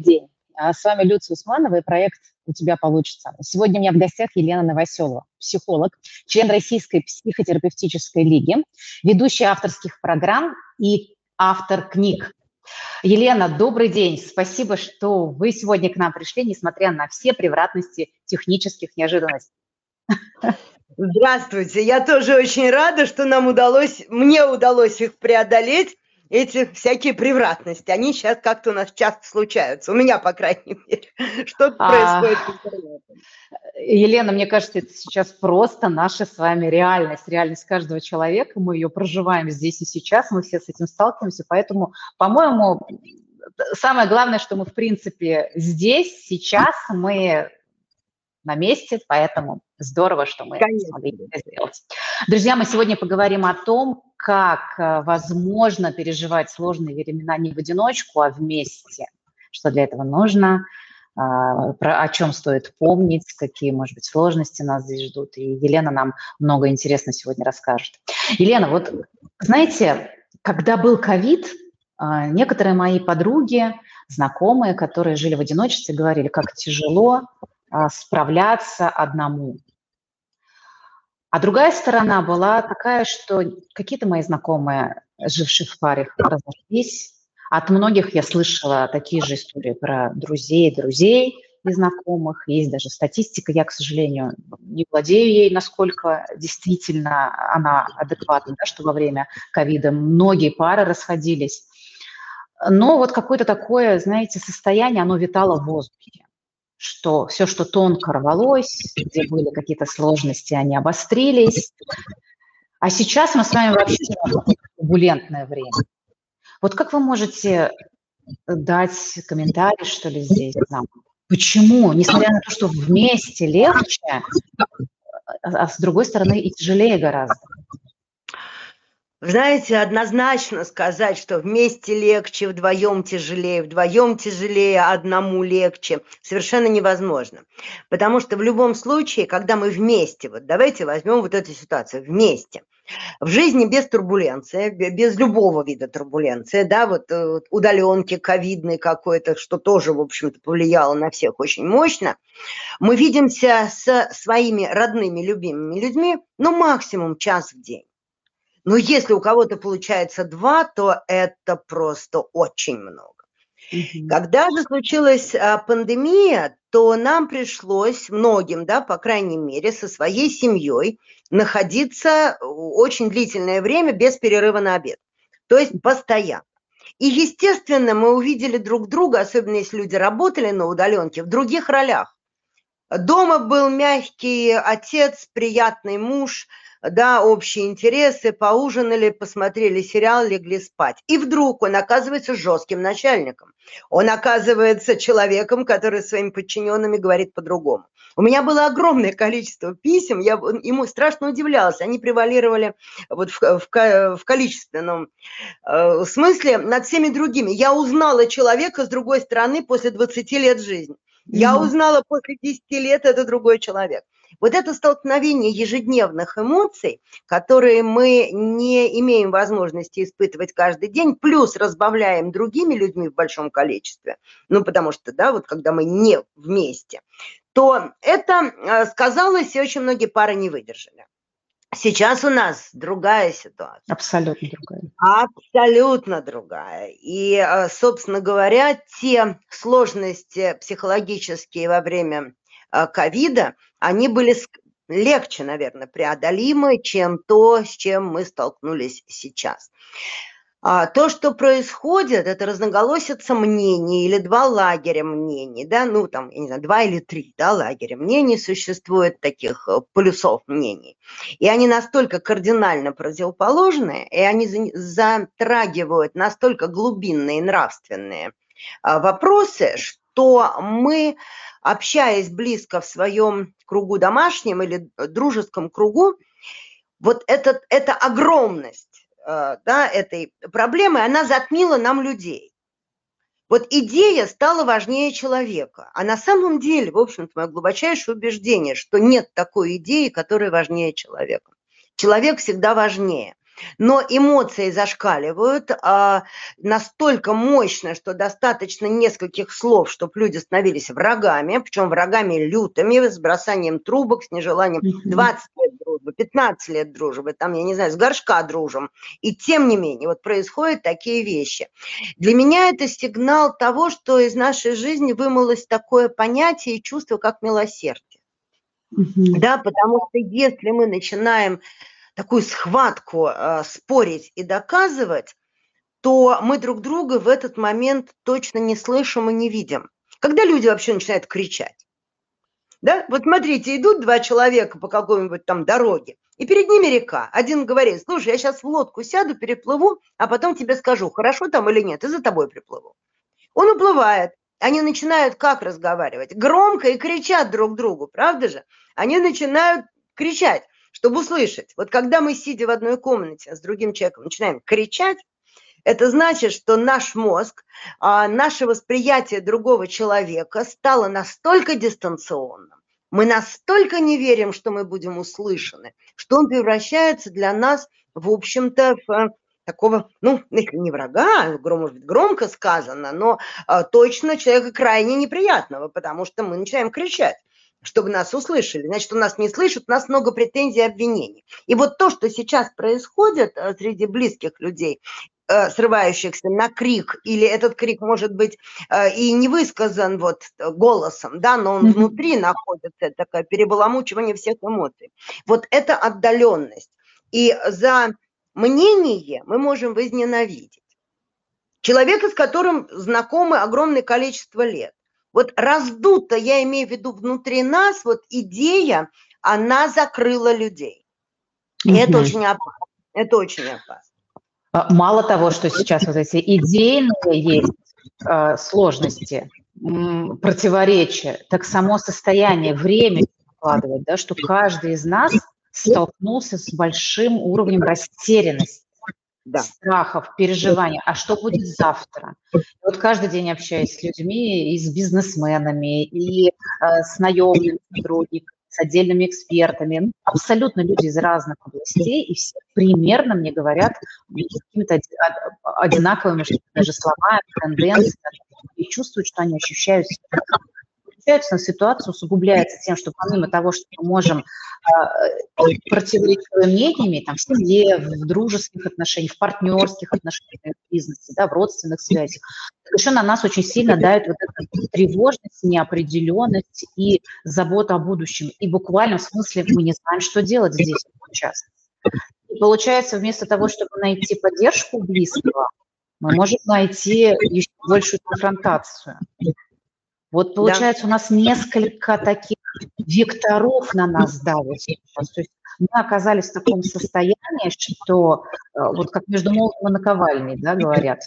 день. А с вами Люция Усманова и проект «У тебя получится». Сегодня у меня в гостях Елена Новоселова, психолог, член Российской психотерапевтической лиги, ведущий авторских программ и автор книг. Елена, добрый день. Спасибо, что вы сегодня к нам пришли, несмотря на все превратности технических неожиданностей. Здравствуйте. Я тоже очень рада, что нам удалось, мне удалось их преодолеть эти всякие превратности, они сейчас как-то у нас часто случаются. У меня, по крайней мере, что-то а, происходит с интернетом. Елена, мне кажется, это сейчас просто наша с вами реальность, реальность каждого человека. Мы ее проживаем здесь и сейчас, мы все с этим сталкиваемся. Поэтому, по-моему, самое главное, что мы, в принципе, здесь, сейчас, мы на месте, поэтому здорово, что мы Конечно. смогли это сделать. Друзья, мы сегодня поговорим о том, как э, возможно переживать сложные времена не в одиночку, а вместе. Что для этого нужно, а, про, о чем стоит помнить, какие, может быть, сложности нас здесь ждут. И Елена нам много интересного сегодня расскажет. Елена, вот знаете, когда был ковид, а, некоторые мои подруги, знакомые, которые жили в одиночестве, говорили, как тяжело справляться одному. А другая сторона была такая, что какие-то мои знакомые, жившие в паре, разошлись. От многих я слышала такие же истории про друзей, друзей и знакомых. Есть даже статистика, я, к сожалению, не владею ей, насколько действительно она адекватна, да, что во время ковида многие пары расходились. Но вот какое-то такое, знаете, состояние, оно витало в воздухе что все, что тонко рвалось, где были какие-то сложности, они обострились. А сейчас мы с вами вообще живем турбулентное время. Вот как вы можете дать комментарий, что ли, здесь нам? Почему, несмотря на то, что вместе легче, а с другой стороны и тяжелее гораздо? Знаете, однозначно сказать, что вместе легче, вдвоем тяжелее, вдвоем тяжелее, одному легче, совершенно невозможно. Потому что в любом случае, когда мы вместе, вот давайте возьмем вот эту ситуацию, вместе, в жизни без турбуленции, без любого вида турбуленции, да, вот, э, вот удаленки ковидной какой-то, что тоже, в общем-то, повлияло на всех очень мощно, мы видимся с своими родными, любимыми людьми, ну, максимум час в день. Но если у кого-то получается два, то это просто очень много. Угу. Когда же случилась а, пандемия, то нам пришлось многим, да, по крайней мере, со своей семьей находиться очень длительное время без перерыва на обед. То есть постоянно. И, естественно, мы увидели друг друга, особенно если люди работали на удаленке, в других ролях. Дома был мягкий отец, приятный муж – да, общие интересы, поужинали, посмотрели сериал, легли спать. И вдруг он оказывается жестким начальником. Он оказывается человеком, который своими подчиненными говорит по-другому. У меня было огромное количество писем, я ему страшно удивлялась. Они превалировали вот в, в, в количественном э, смысле над всеми другими. Я узнала человека с другой стороны после 20 лет жизни. Я узнала после 10 лет, это другой человек. Вот это столкновение ежедневных эмоций, которые мы не имеем возможности испытывать каждый день, плюс разбавляем другими людьми в большом количестве, ну, потому что, да, вот когда мы не вместе, то это э, сказалось, и очень многие пары не выдержали. Сейчас у нас другая ситуация. Абсолютно другая. Абсолютно другая. И, э, собственно говоря, те сложности психологические во время ковида, они были легче, наверное, преодолимы, чем то, с чем мы столкнулись сейчас. А то, что происходит, это разноголосица мнений или два лагеря мнений, да, ну там, я не знаю, два или три, да, лагеря мнений существует таких э, полюсов мнений. И они настолько кардинально противоположные, и они затрагивают настолько глубинные нравственные а, вопросы, что мы общаясь близко в своем кругу домашнем или дружеском кругу, вот этот, эта огромность э, да, этой проблемы, она затмила нам людей. Вот идея стала важнее человека. А на самом деле, в общем-то, мое глубочайшее убеждение, что нет такой идеи, которая важнее человека. Человек всегда важнее. Но эмоции зашкаливают а, настолько мощно, что достаточно нескольких слов, чтобы люди становились врагами, причем врагами лютыми, с бросанием трубок, с нежеланием 20 лет дружбы, 15 лет дружбы, там, я не знаю, с горшка дружим. И тем не менее, вот происходят такие вещи. Для меня это сигнал того, что из нашей жизни вымылось такое понятие и чувство, как милосердие. Да, потому что если мы начинаем такую схватку э, спорить и доказывать, то мы друг друга в этот момент точно не слышим и не видим. Когда люди вообще начинают кричать. Да? Вот смотрите, идут два человека по какой-нибудь там дороге, и перед ними река. Один говорит, слушай, я сейчас в лодку сяду, переплыву, а потом тебе скажу, хорошо там или нет, и за тобой приплыву. Он уплывает. Они начинают как разговаривать? Громко и кричат друг другу, правда же? Они начинают кричать чтобы услышать. Вот когда мы, сидя в одной комнате с другим человеком, начинаем кричать, это значит, что наш мозг, а, наше восприятие другого человека стало настолько дистанционным, мы настолько не верим, что мы будем услышаны, что он превращается для нас, в общем-то, в э, такого, ну, не врага, быть, громко сказано, но а, точно человека крайне неприятного, потому что мы начинаем кричать чтобы нас услышали. Значит, у нас не слышат, у нас много претензий и обвинений. И вот то, что сейчас происходит э, среди близких людей, э, срывающихся на крик, или этот крик может быть э, и не высказан вот голосом, да, но он mm-hmm. внутри находится, такое перебаламучивание всех эмоций. Вот это отдаленность. И за мнение мы можем возненавидеть. Человека, с которым знакомы огромное количество лет. Вот раздута, я имею в виду внутри нас, вот идея, она закрыла людей. И угу. это очень опасно. Это очень опасно. А, мало того, что сейчас вот эти идейные есть э, сложности, противоречия, так само состояние, время вкладывать, да, что каждый из нас столкнулся с большим уровнем растерянности да. страхов, переживаний. А что будет завтра? Вот каждый день общаюсь с людьми и с бизнесменами, и э, с наемными сотрудниками, с отдельными экспертами. Ну, абсолютно люди из разных областей, и все примерно мне говорят какими-то одинаковыми, что даже словами, тенденциями, и чувствуют, что они ощущают себя на ситуацию усугубляется тем, что помимо того, что мы можем э, противоречивыми мнениями там, в семье, в дружеских отношениях, в партнерских отношениях, в бизнесе, да, в родственных связях, еще на нас очень сильно дает вот эта тревожность, неопределенность и забота о будущем. И буквально в смысле мы не знаем, что делать здесь сейчас. И получается, вместо того, чтобы найти поддержку близкого, мы можем найти еще большую конфронтацию. Вот получается, да. у нас несколько таких векторов на нас давят сейчас. То есть мы оказались в таком состоянии, что э, вот как между молотом и наковальней, да, говорят.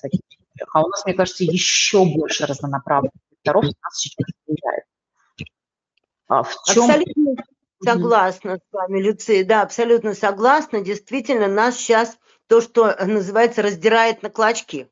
А у нас, мне кажется, еще больше разнонаправленных векторов нас сейчас влияет. А в чем... Абсолютно согласна с вами, Люция, да, абсолютно согласна. Действительно, нас сейчас то, что называется, раздирает на клочки.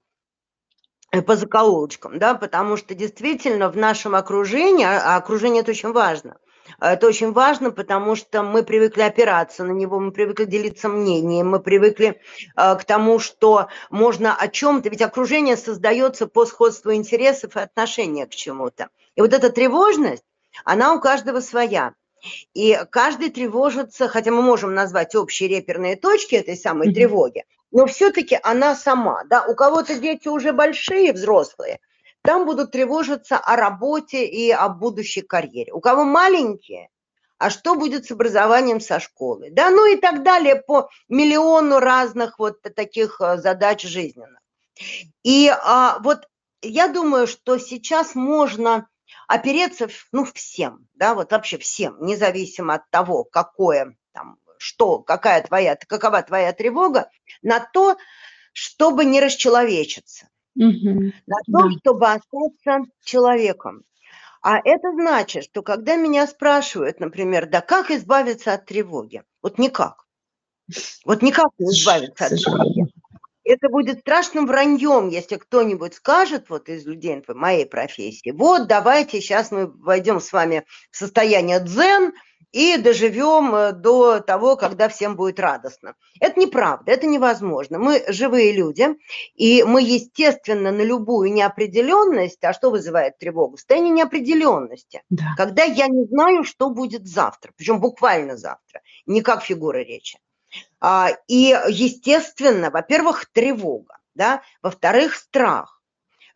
Э, по закоулочкам, да, потому что действительно в нашем окружении, а, а окружение это очень важно, это очень важно, потому что мы привыкли опираться на него, мы привыкли делиться мнением, мы привыкли э, к тому, что можно о чем-то, ведь окружение создается по сходству интересов и отношения к чему-то. И вот эта тревожность, она у каждого своя. И каждый тревожится, хотя мы можем назвать общие реперные точки этой самой тревоги, но все-таки она сама, да, у кого-то дети уже большие, взрослые, там будут тревожиться о работе и о будущей карьере. У кого маленькие, а что будет с образованием со школы, да, ну и так далее по миллиону разных вот таких э, задач жизненных. И а, вот я думаю, что сейчас можно опереться, ну, всем, да, вот вообще всем, независимо от того, какое там что, какая твоя, какова твоя тревога, на то, чтобы не расчеловечиться, угу. на то, да. чтобы остаться человеком. А это значит, что когда меня спрашивают, например, да как избавиться от тревоги? Вот никак. Вот никак не избавиться от тревоги. Это будет страшным враньем, если кто-нибудь скажет, вот из людей моей профессии, вот давайте сейчас мы войдем с вами в состояние дзен, и доживем э, до того, когда всем будет радостно. Это неправда, это невозможно. Мы живые люди, и мы, естественно, на любую неопределенность, а что вызывает тревогу? Состояние неопределенности, да. когда я не знаю, что будет завтра, причем буквально завтра, не как фигура речи. А, и, естественно, во-первых, тревога, да? во-вторых, страх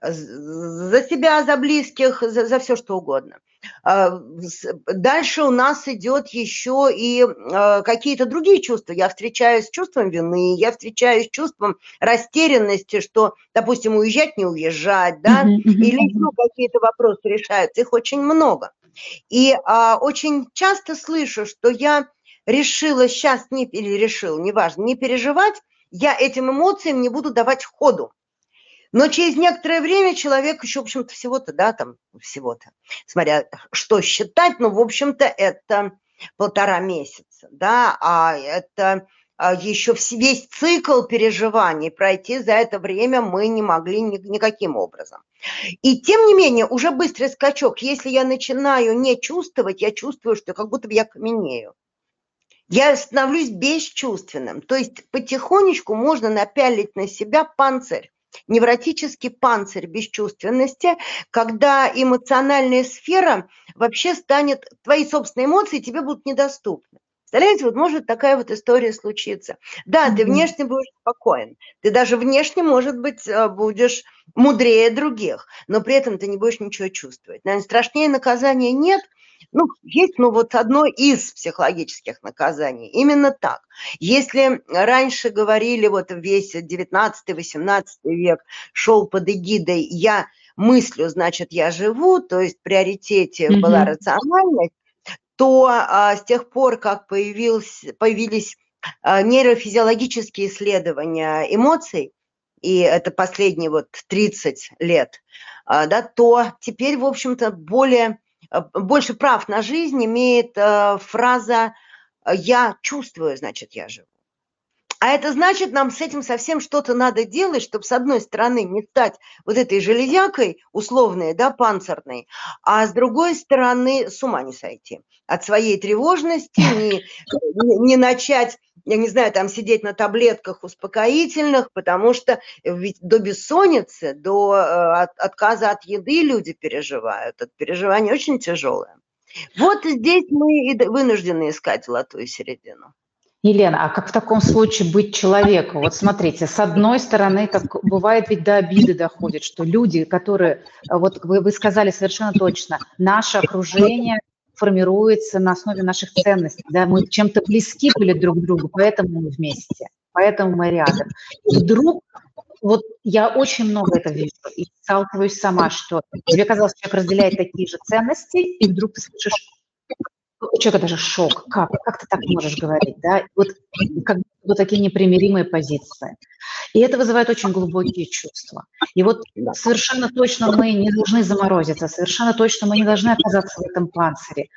за себя, за близких, за, за все что угодно. А, дальше у нас идет еще и а, какие-то другие чувства. Я встречаюсь с чувством вины, я встречаюсь с чувством растерянности, что, допустим, уезжать, не уезжать, да, или еще какие-то вопросы решаются. Их очень много. И а, очень часто слышу, что я решила сейчас не или решил, неважно, не переживать, я этим эмоциям не буду давать ходу. Но через некоторое время человек еще, в общем-то, всего-то, да, там, всего-то, смотря что считать, ну, в общем-то, это полтора месяца, да, а это а, еще весь цикл переживаний пройти за это время мы не могли ни, никаким образом. И тем не менее, уже быстрый скачок, если я начинаю не чувствовать, я чувствую, что как будто бы я каменею. Я становлюсь бесчувственным. То есть потихонечку можно напялить на себя панцирь невротический панцирь бесчувственности, когда эмоциональная сфера вообще станет, твои собственные эмоции тебе будут недоступны. Представляете, вот может такая вот история случиться. Да, ты внешне будешь спокоен, ты даже внешне, может быть, э, будешь мудрее других, но при этом ты не будешь ничего чувствовать. Наверное, страшнее наказания нет – ну, есть, ну, вот одно из психологических наказаний. Именно так. Если раньше говорили, вот весь 19-18 век шел под эгидой «я мыслю, значит, я живу», то есть в приоритете mm-hmm. была рациональность, то а, с тех пор, как появился, появились а, нейрофизиологические исследования эмоций, и это последние вот 30 лет, а, да, то теперь, в общем-то, более больше прав на жизнь имеет э, фраза «я чувствую, значит, я живу». А это значит, нам с этим совсем что-то надо делать, чтобы, с одной стороны, не стать вот этой железякой условной, да, панцирной, а с другой стороны, с ума не сойти от своей тревожности, не, не начать я не знаю, там сидеть на таблетках успокоительных, потому что ведь до бессонницы, до э, от, отказа от еды люди переживают. Это переживание очень тяжелое. Вот здесь мы и вынуждены искать золотую середину. Елена, а как в таком случае быть человеком? Вот смотрите, с одной стороны, так бывает ведь до обиды доходит, что люди, которые, вот вы, вы сказали совершенно точно, наше окружение формируется на основе наших ценностей. Да? Мы чем-то близки были друг к другу, поэтому мы вместе, поэтому мы рядом. И вдруг, вот я очень много это вижу и сталкиваюсь сама, что тебе казалось, человек разделяет такие же ценности, и вдруг ты слышишь у человека даже шок. Как? Как ты так можешь говорить? Да? Вот как бы такие непримиримые позиции. И это вызывает очень глубокие чувства. И вот совершенно точно мы не должны заморозиться, совершенно точно мы не должны оказаться в этом панцире.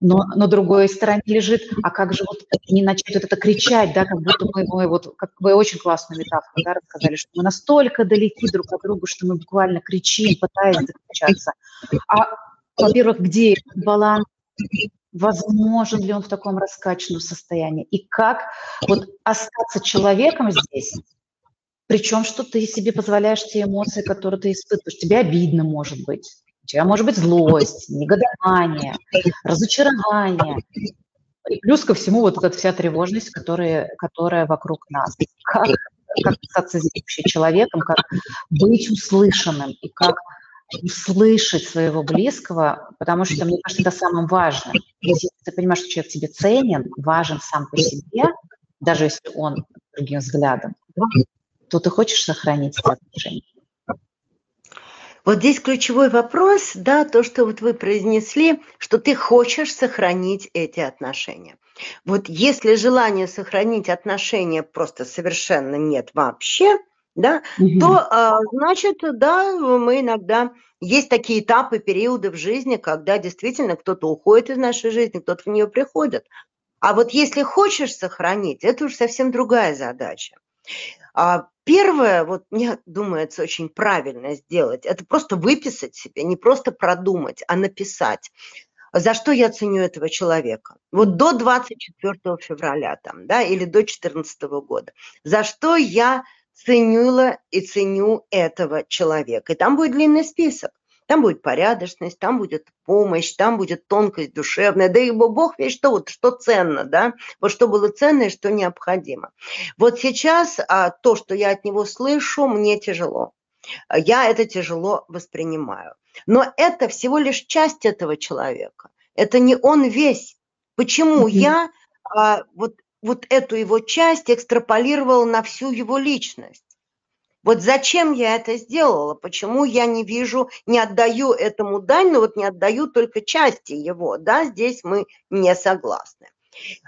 Но на другой стороне лежит, а как же вот не начать вот это кричать, да, как будто мы, мы вот, как вы очень классную метафору да, рассказали, что мы настолько далеки друг от друга, что мы буквально кричим, пытаясь закричаться. А, во-первых, где баланс? Возможен ли он в таком раскачанном состоянии, и как вот остаться человеком здесь, причем что ты себе позволяешь те эмоции, которые ты испытываешь. Тебе обидно, может быть. У тебя может быть злость, негодование, разочарование. И плюс ко всему вот эта вся тревожность, которая, которая вокруг нас. Как, как остаться здесь вообще человеком, как быть услышанным и как услышать своего близкого, потому что, мне кажется, это самым важным. Если ты понимаешь, что человек тебе ценен, важен сам по себе, даже если он другим взглядом, то ты хочешь сохранить эти отношения. Вот здесь ключевой вопрос, да, то, что вот вы произнесли, что ты хочешь сохранить эти отношения. Вот если желания сохранить отношения просто совершенно нет вообще, да, угу. то, а, значит, да, мы иногда... Есть такие этапы, периоды в жизни, когда действительно кто-то уходит из нашей жизни, кто-то в нее приходит. А вот если хочешь сохранить, это уже совсем другая задача. А первое, вот мне думается, очень правильно сделать, это просто выписать себе, не просто продумать, а написать. за что я ценю этого человека. Вот до 24 февраля там, да, или до 2014 года. За что я ценила и ценю этого человека. И там будет длинный список. Там будет порядочность, там будет помощь, там будет тонкость душевная. Да и Бог ведь что, вот, что ценно, да? Вот что было ценно и что необходимо. Вот сейчас а, то, что я от него слышу, мне тяжело. Я это тяжело воспринимаю. Но это всего лишь часть этого человека. Это не он весь. Почему mm-hmm. я а, вот, вот эту его часть экстраполировала на всю его личность? Вот зачем я это сделала? Почему я не вижу, не отдаю этому дань, но вот не отдаю только части его, да, здесь мы не согласны.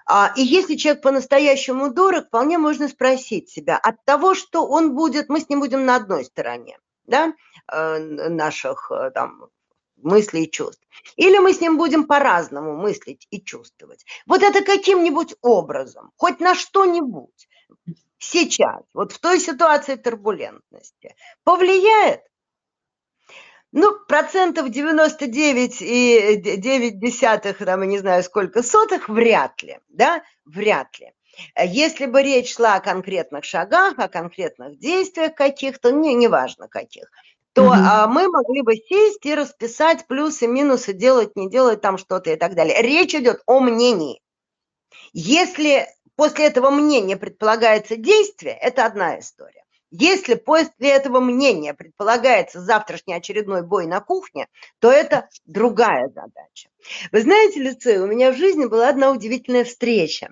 А, и если человек по-настоящему дорог, вполне можно спросить себя, от того, что он будет, мы с ним будем на одной стороне, да, э, наших э, там мыслей и чувств. Или мы с ним будем по-разному мыслить и чувствовать. Вот это каким-нибудь образом, хоть на что-нибудь сейчас, вот в той ситуации турбулентности, повлияет? Ну, процентов 99 и 9 десятых, там, я не знаю сколько сотых, вряд ли, да, вряд ли. Если бы речь шла о конкретных шагах, о конкретных действиях каких-то, не, неважно каких, то угу. а, мы могли бы сесть и расписать плюсы, минусы, делать, не делать там что-то и так далее. Речь идет о мнении. Если после этого мнения предполагается действие, это одна история. Если после этого мнения предполагается завтрашний очередной бой на кухне, то это другая задача. Вы знаете, Люция, у меня в жизни была одна удивительная встреча.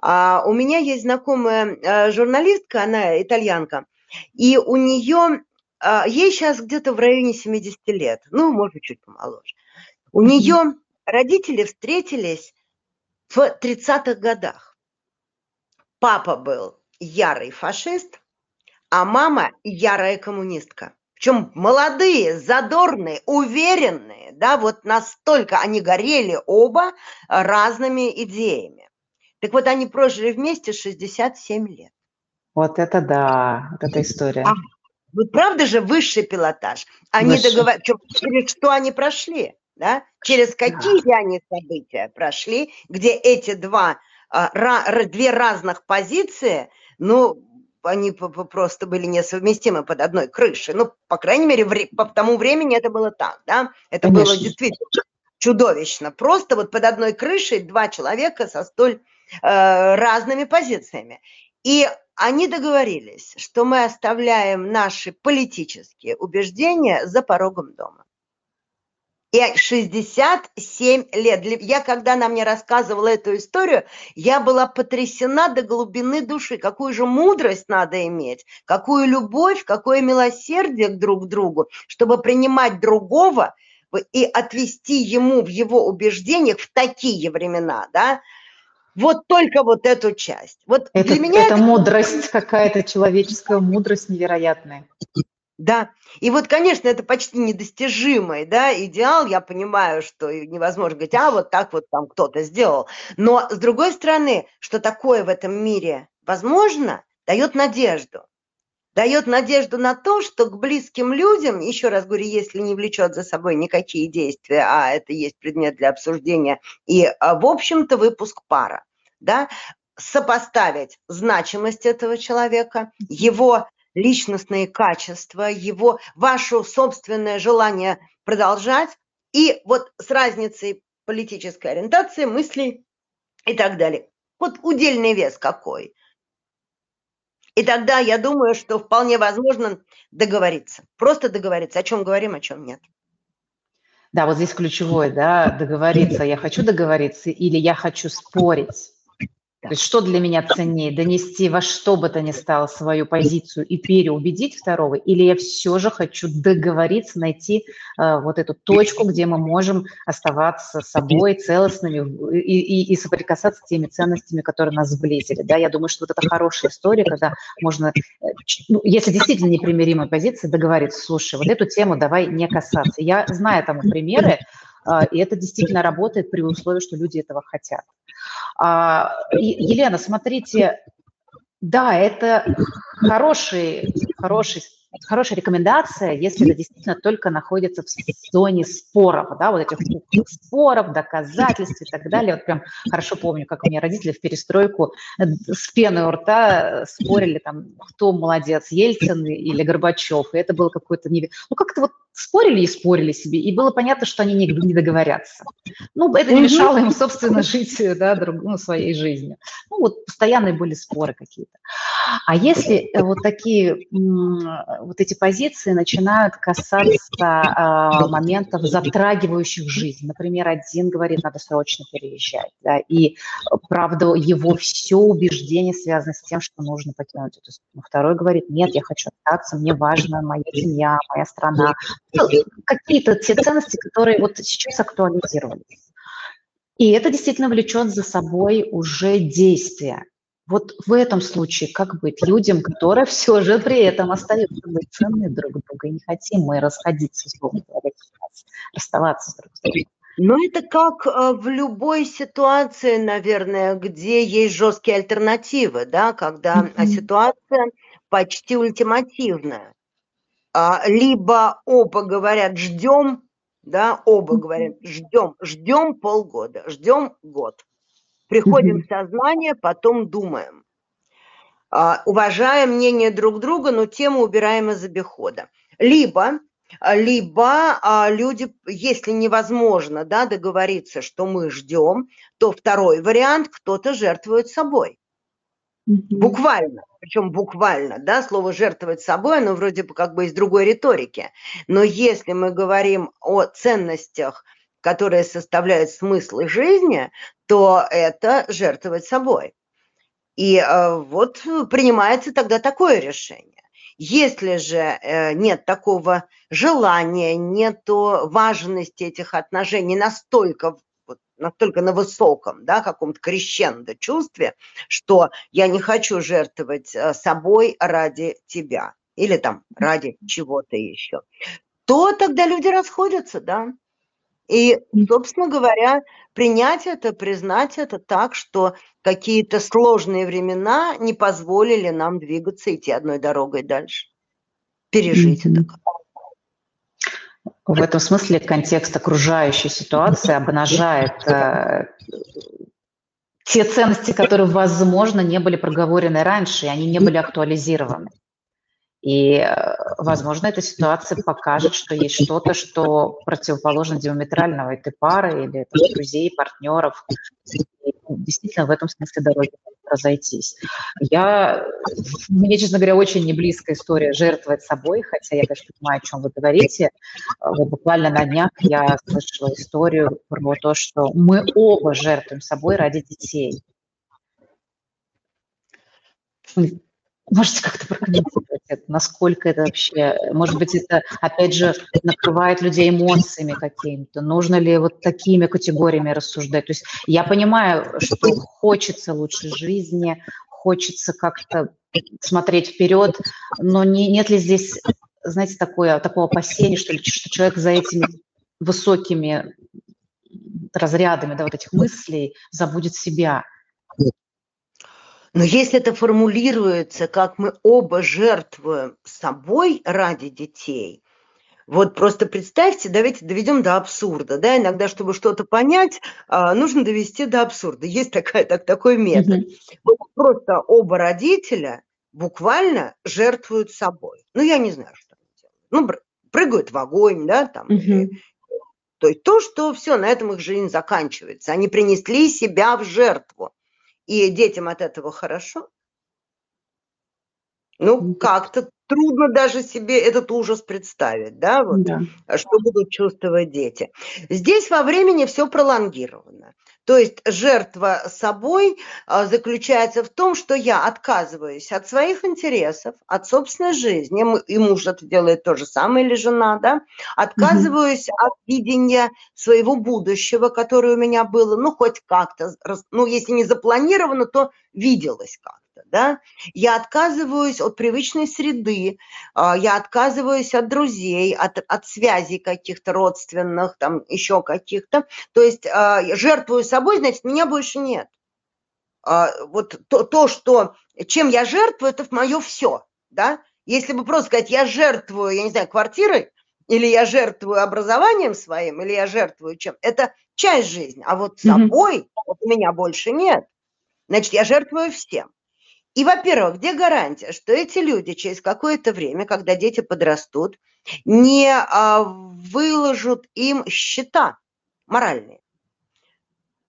А, у меня есть знакомая а, журналистка, она итальянка, и у нее, ей сейчас где-то в районе 70 лет, ну, может быть, чуть помоложе. У нее родители встретились в 30-х годах. Папа был ярый фашист, а мама ярая коммунистка. Причем молодые, задорные, уверенные, да, вот настолько они горели оба разными идеями. Так вот, они прожили вместе 67 лет. Вот это да, вот эта история. А, вот правда же высший пилотаж. Они договаривались, через что они прошли, да? Через какие да. они события прошли, где эти два а, две разных позиции, ну, они просто были несовместимы под одной крышей. Ну, по крайней мере, по тому времени это было так, да? Это Конечно. было действительно чудовищно. Просто вот под одной крышей два человека со столь э, разными позициями. И они договорились, что мы оставляем наши политические убеждения за порогом дома. И 67 лет. Я, когда она мне рассказывала эту историю, я была потрясена до глубины души. Какую же мудрость надо иметь, какую любовь, какое милосердие друг к другу, чтобы принимать другого и отвести ему в его убеждениях в такие времена, да, вот только вот эту часть. Вот это, для меня это, это мудрость какая-то, человеческая мудрость невероятная. Да, и вот, конечно, это почти недостижимый да, идеал. Я понимаю, что невозможно говорить, а вот так вот там кто-то сделал. Но, с другой стороны, что такое в этом мире возможно, дает надежду. Дает надежду на то, что к близким людям, еще раз говорю, если не влечет за собой никакие действия, а это есть предмет для обсуждения, и, а, в общем-то, выпуск пара, да, сопоставить значимость этого человека, его личностные качества, его, ваше собственное желание продолжать, и вот с разницей политической ориентации, мыслей и так далее. Вот удельный вес какой. И тогда я думаю, что вполне возможно договориться. Просто договориться, о чем говорим, о чем нет. Да, вот здесь ключевое, да, договориться. Я хочу договориться или я хочу спорить. То есть что для меня ценнее, донести во что бы то ни стало свою позицию и переубедить второго, или я все же хочу договориться, найти э, вот эту точку, где мы можем оставаться собой целостными и, и, и соприкасаться с теми ценностями, которые нас сблизили. Да? Я думаю, что вот это хорошая история, когда можно, э, ну, если действительно непримиримая позиция, договориться, слушай, вот эту тему давай не касаться. Я знаю там примеры, и это действительно работает при условии, что люди этого хотят. А, Елена, смотрите, да, это хороший, хороший хорошая рекомендация, если это действительно только находится в зоне споров, да, вот этих споров, доказательств и так далее. Вот прям хорошо помню, как у меня родители в перестройку с пеной у рта спорили там, кто молодец, Ельцин или Горбачев. И это было какое-то... Ну, как-то вот спорили и спорили себе, и было понятно, что они не, не договорятся. Ну, это не мешало им, собственно, жить да, друг, ну, своей жизнью. Ну, вот постоянные были споры какие-то. А если э, вот такие, вот эти позиции начинают касаться э, моментов, затрагивающих жизнь, например, один говорит, надо срочно переезжать, да, и, правда, его все убеждения связаны с тем, что нужно покинуть эту страну. Второй говорит, нет, я хочу остаться, мне важна моя семья, моя страна, ну, какие-то те ценности, которые вот сейчас актуализировались. И это действительно влечет за собой уже действия. Вот в этом случае как быть людям, которые все же при этом остаются быть ценны друг друга, и не хотим мы расходиться, условно говоря, расставаться друг с другом? Ну, это как э, в любой ситуации, наверное, где есть жесткие альтернативы, да, когда mm-hmm. ситуация почти ультимативная. А, либо оба говорят ждем, да, оба говорят ждем, ждем полгода, ждем год. Приходим в сознание, потом думаем. А, уважаем мнение друг друга, но тему убираем из обихода. Либо либо а, люди, если невозможно да, договориться, что мы ждем, то второй вариант, кто-то жертвует собой. Буквально, причем буквально, да, слово жертвовать собой, оно вроде бы как бы из другой риторики. Но если мы говорим о ценностях, которые составляют смысл жизни, то это жертвовать собой. И э, вот принимается тогда такое решение. Если же э, нет такого желания, нет важности этих отношений настолько настолько на высоком, да, каком-то крещендо чувстве, что я не хочу жертвовать э, собой ради тебя или там ради чего-то еще, то тогда люди расходятся, да. И, собственно говоря, принять это, признать это так, что какие-то сложные времена не позволили нам двигаться, идти одной дорогой дальше. Пережить mm-hmm. это. В этом смысле контекст окружающей ситуации обнажает э, те ценности, которые, возможно, не были проговорены раньше, и они не были актуализированы. И, э, возможно, эта ситуация покажет, что есть что-то, что противоположно диаметрального этой пары или там, друзей, партнеров. И действительно, в этом смысле дороги разойтись. Я, мне, честно говоря, очень не близкая история жертвовать собой, хотя я, конечно, понимаю, о чем вы говорите. Вот буквально на днях я слышала историю про то, что мы оба жертвуем собой ради детей. Можете как-то прокомментировать это? Насколько это вообще, может быть, это, опять же, накрывает людей эмоциями какими-то? Нужно ли вот такими категориями рассуждать? То есть я понимаю, что хочется лучшей жизни, хочется как-то смотреть вперед, но не, нет ли здесь, знаете, такое, такого опасения, что, ли, что человек за этими высокими разрядами да, вот этих мыслей забудет себя? Но если это формулируется, как мы оба жертвуем собой ради детей, вот просто представьте, давайте доведем до абсурда. Да? Иногда, чтобы что-то понять, а, нужно довести до абсурда. Есть такая, так, такой метод. Mm-hmm. Вот просто оба родителя буквально жертвуют собой. Ну, я не знаю, что они делают. Ну, прыгают в огонь, да, там. Mm-hmm. То есть то, что все, на этом их жизнь заканчивается. Они принесли себя в жертву и детям от этого хорошо. Ну, как-то трудно даже себе этот ужас представить, да, вот, да. что будут чувствовать дети. Здесь во времени все пролонгировано. То есть жертва собой а, заключается в том, что я отказываюсь от своих интересов, от собственной жизни, и муж это делает то же самое, или жена, да, отказываюсь угу. от видения своего будущего, которое у меня было, ну, хоть как-то, ну, если не запланировано, то виделось как да, я отказываюсь от привычной среды, а, я отказываюсь от друзей, от, от связей каких-то родственных, там еще каких-то, то есть а, жертвую собой, значит, меня больше нет. А, вот то, то, что, чем я жертвую, это мое все, да, Если бы просто сказать, я жертвую, я не знаю, квартирой, или я жертвую образованием своим, или я жертвую чем, это часть жизни. А вот собой mm-hmm. вот меня больше нет. Значит, я жертвую всем. И, во-первых, где гарантия, что эти люди через какое-то время, когда дети подрастут, не а, выложат им счета моральные?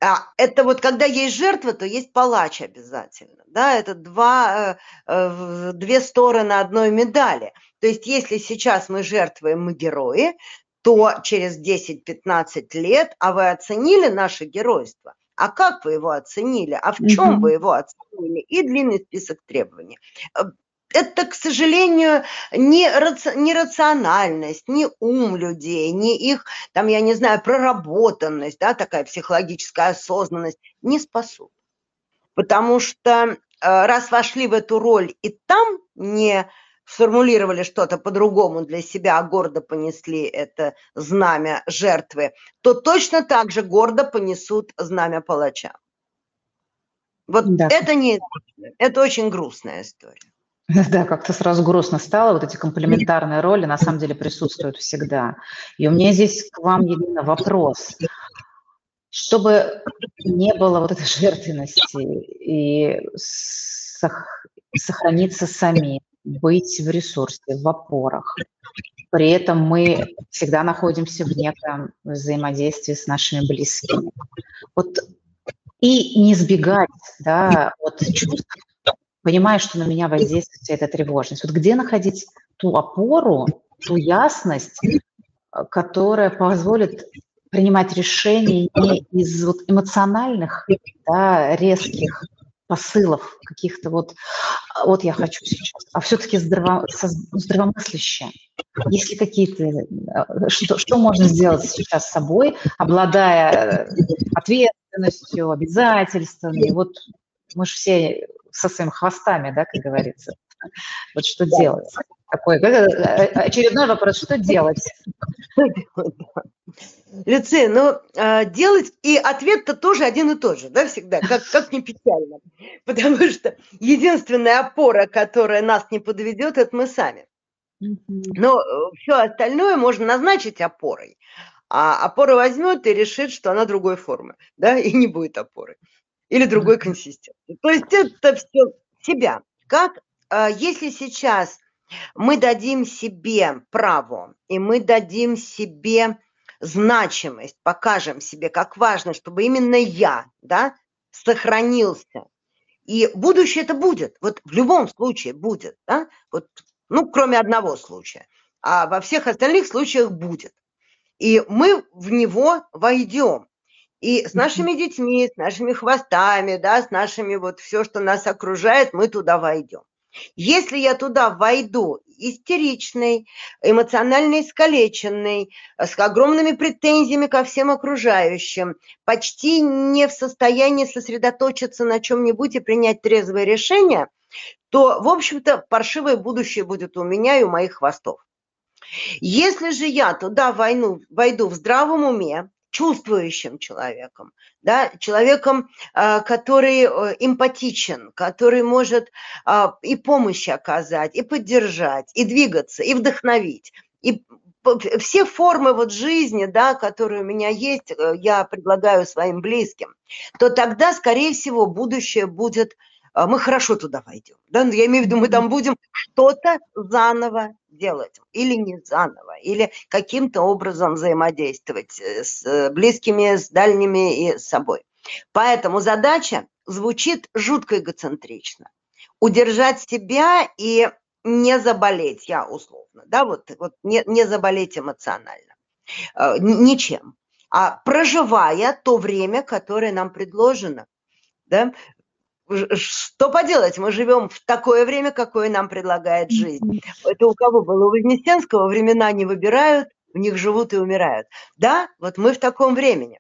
А это вот когда есть жертва, то есть палач обязательно. Да, это два, э, э, две стороны одной медали. То есть если сейчас мы жертвуем, мы герои, то через 10-15 лет, а вы оценили наше геройство, а как вы его оценили, а в чем вы его оценили, и длинный список требований. Э, это, к сожалению, не, раци, не рациональность, не ум людей, не их, там, я не знаю, проработанность, да, такая психологическая осознанность не спасут. Потому что э, раз вошли в эту роль и там не сформулировали что-то по-другому для себя, а гордо понесли это знамя жертвы, то точно так же гордо понесут знамя палача. Вот да. это не это очень грустная история. Да, как-то сразу грустно стало. Вот эти комплементарные роли на самом деле присутствуют всегда. И у меня здесь к вам, Елена, вопрос. Чтобы не было вот этой жертвенности и сохраниться сами, быть в ресурсе, в опорах. При этом мы всегда находимся в неком взаимодействии с нашими близкими. Вот и не избегать да, от чувств, понимая, что на меня воздействует эта тревожность. Вот где находить ту опору, ту ясность, которая позволит принимать решения не из вот эмоциональных, да, резких посылов, каких-то вот, вот я хочу сейчас, а все-таки здраво, здравомыслящее. Есть ли какие-то, э, что, что можно сделать сейчас с собой, обладая ответственностью, обязательствами? Вот мы же все со своими хвостами, да, как говорится. Вот что да. делать? Такой э, э, очередной вопрос, что делать? Люция, ну, а, делать, и ответ-то тоже один и тот же, да, всегда, как, как не печально. Потому что единственная опора, которая нас не подведет, это мы сами. Но э, все остальное можно назначить опорой. А опора возьмет и решит, что она другой формы, да, и не будет опоры. Или другой консистенции. То есть это все себя. Как, если сейчас мы дадим себе право, и мы дадим себе значимость, покажем себе, как важно, чтобы именно я да, сохранился. И будущее это будет, вот в любом случае будет, да? вот, ну, кроме одного случая, а во всех остальных случаях будет. И мы в него войдем. И с нашими детьми, с нашими хвостами, да, с нашими вот все, что нас окружает, мы туда войдем. Если я туда войду истеричный, эмоционально искалеченный, с огромными претензиями ко всем окружающим, почти не в состоянии сосредоточиться на чем-нибудь и принять трезвое решение, то, в общем-то, паршивое будущее будет у меня и у моих хвостов. Если же я туда войну, войду в здравом уме, чувствующим человеком, да, человеком, а, который э, эмпатичен, который может а, и помощь оказать, и поддержать, и двигаться, и вдохновить. И все формы вот жизни, да, которые у меня есть, э, я предлагаю своим близким, то тогда, скорее всего, будущее будет мы хорошо туда войдем. Да? Ну, я имею в виду, мы там будем что-то заново делать, или не заново, или каким-то образом взаимодействовать э, с э, близкими, с дальними и с собой. Поэтому задача звучит жутко эгоцентрично. Удержать себя и не заболеть, я условно, да, вот, вот не, не заболеть эмоционально, э, ничем, а проживая то время, которое нам предложено, да, что поделать, мы живем в такое время, какое нам предлагает жизнь. Это у кого было? У Вознесенского времена не выбирают, в них живут и умирают. Да, вот мы в таком времени.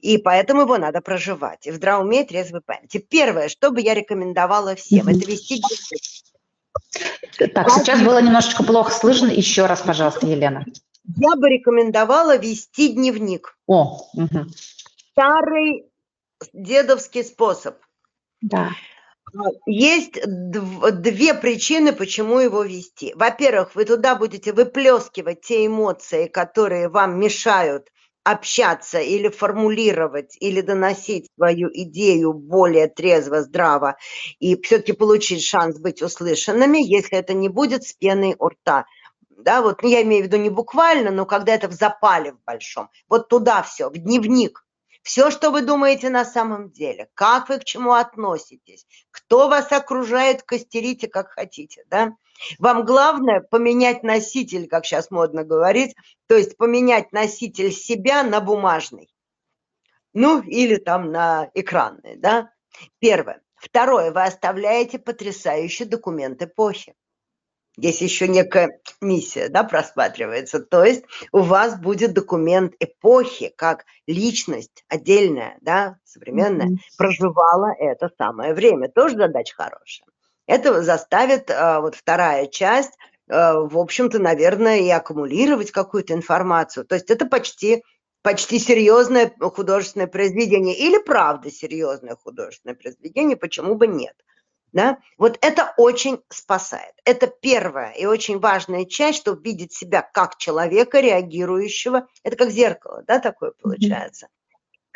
И поэтому его надо проживать. И в здравом уме, трезвой памяти. Первое, что бы я рекомендовала всем, это вести Так, сейчас было немножечко плохо слышно. Еще раз, пожалуйста, Елена. Я бы рекомендовала вести дневник. О, угу. Старый дедовский способ – да. Есть две причины, почему его вести. Во-первых, вы туда будете выплескивать те эмоции, которые вам мешают общаться или формулировать, или доносить свою идею более трезво, здраво, и все-таки получить шанс быть услышанными, если это не будет с пеной у рта. Да, вот ну, я имею в виду не буквально, но когда это в запале в большом. Вот туда все, в дневник. Все, что вы думаете на самом деле, как вы к чему относитесь, кто вас окружает, костерите как хотите, да? Вам главное поменять носитель, как сейчас модно говорить, то есть поменять носитель себя на бумажный. Ну, или там на экранный, да? Первое. Второе. Вы оставляете потрясающий документ эпохи. Здесь еще некая миссия да, просматривается. То есть у вас будет документ эпохи, как личность отдельная, да, современная, mm-hmm. проживала это самое время. Тоже задача хорошая. Это заставит а, вот вторая часть, а, в общем-то, наверное, и аккумулировать какую-то информацию. То есть это почти, почти серьезное художественное произведение или правда серьезное художественное произведение, почему бы нет. Да? Вот это очень спасает. Это первая и очень важная часть, чтобы видеть себя как человека, реагирующего. Это как зеркало, да, такое получается.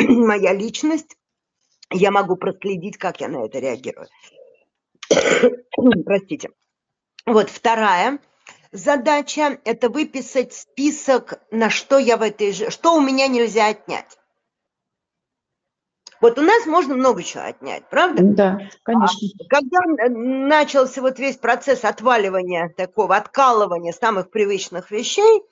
Mm-hmm. Моя личность, я могу проследить, как я на это реагирую. Простите. Вот вторая задача – это выписать список, на что я в этой жизни, что у меня нельзя отнять. Вот у нас можно много чего отнять, правда? Да, конечно. А когда начался вот весь процесс отваливания такого, откалывания самых привычных вещей,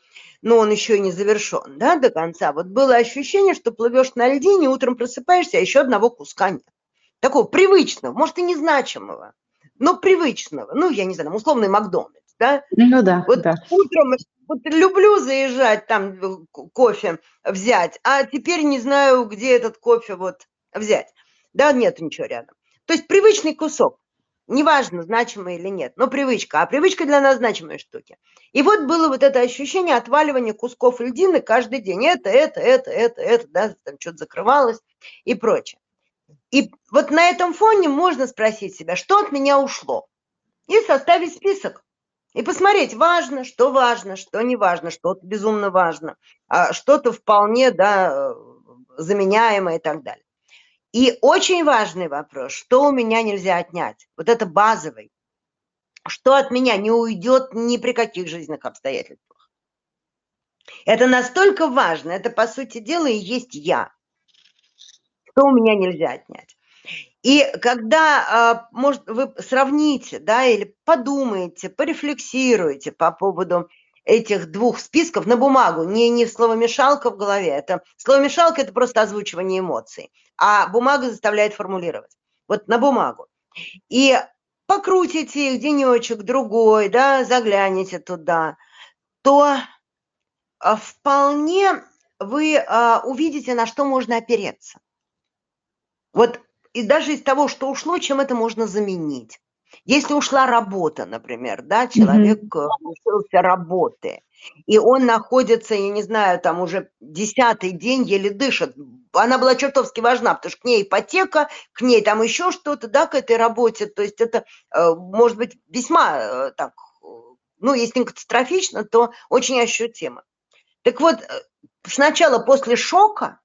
но он еще и не завершен, да, до конца, вот было ощущение, что плывешь на льдине, утром просыпаешься, а еще одного куска нет. Такого привычного, может и незначимого но привычного. Ну, я не знаю, условный Макдональдс, да? Ну да, вот да. утром вот люблю заезжать там кофе взять, а теперь не знаю, где этот кофе вот взять. Да, нет ничего рядом. То есть привычный кусок. Неважно, значимый или нет, но привычка. А привычка для нас значимые штуки. И вот было вот это ощущение отваливания кусков льдины каждый день. Это, это, это, это, это, да, там что-то закрывалось и прочее. И вот на этом фоне можно спросить себя, что от меня ушло, и составить список. И посмотреть, важно, что важно, что не важно, что-то безумно важно, а что-то вполне да, заменяемое и так далее. И очень важный вопрос, что у меня нельзя отнять. Вот это базовый. Что от меня не уйдет ни при каких жизненных обстоятельствах. Это настолько важно, это, по сути дела, и есть я что у меня нельзя отнять. И когда, а, может, вы сравните, да, или подумаете, порефлексируете по поводу этих двух списков на бумагу, не, не словомешалка в голове, это словомешалка – это просто озвучивание эмоций, а бумага заставляет формулировать. Вот на бумагу. И покрутите их денечек другой, да, загляните туда, то а, вполне вы а, увидите, на что можно опереться. Вот и даже из того, что ушло, чем это можно заменить. Если ушла работа, например, да, человек mm-hmm. лишился работы, и он находится, я не знаю, там уже десятый день еле дышит. Она была чертовски важна, потому что к ней ипотека, к ней там еще что-то, да, к этой работе. То есть это э, может быть весьма э, так, ну, если не катастрофично, то очень ощутимо. Так вот, сначала после шока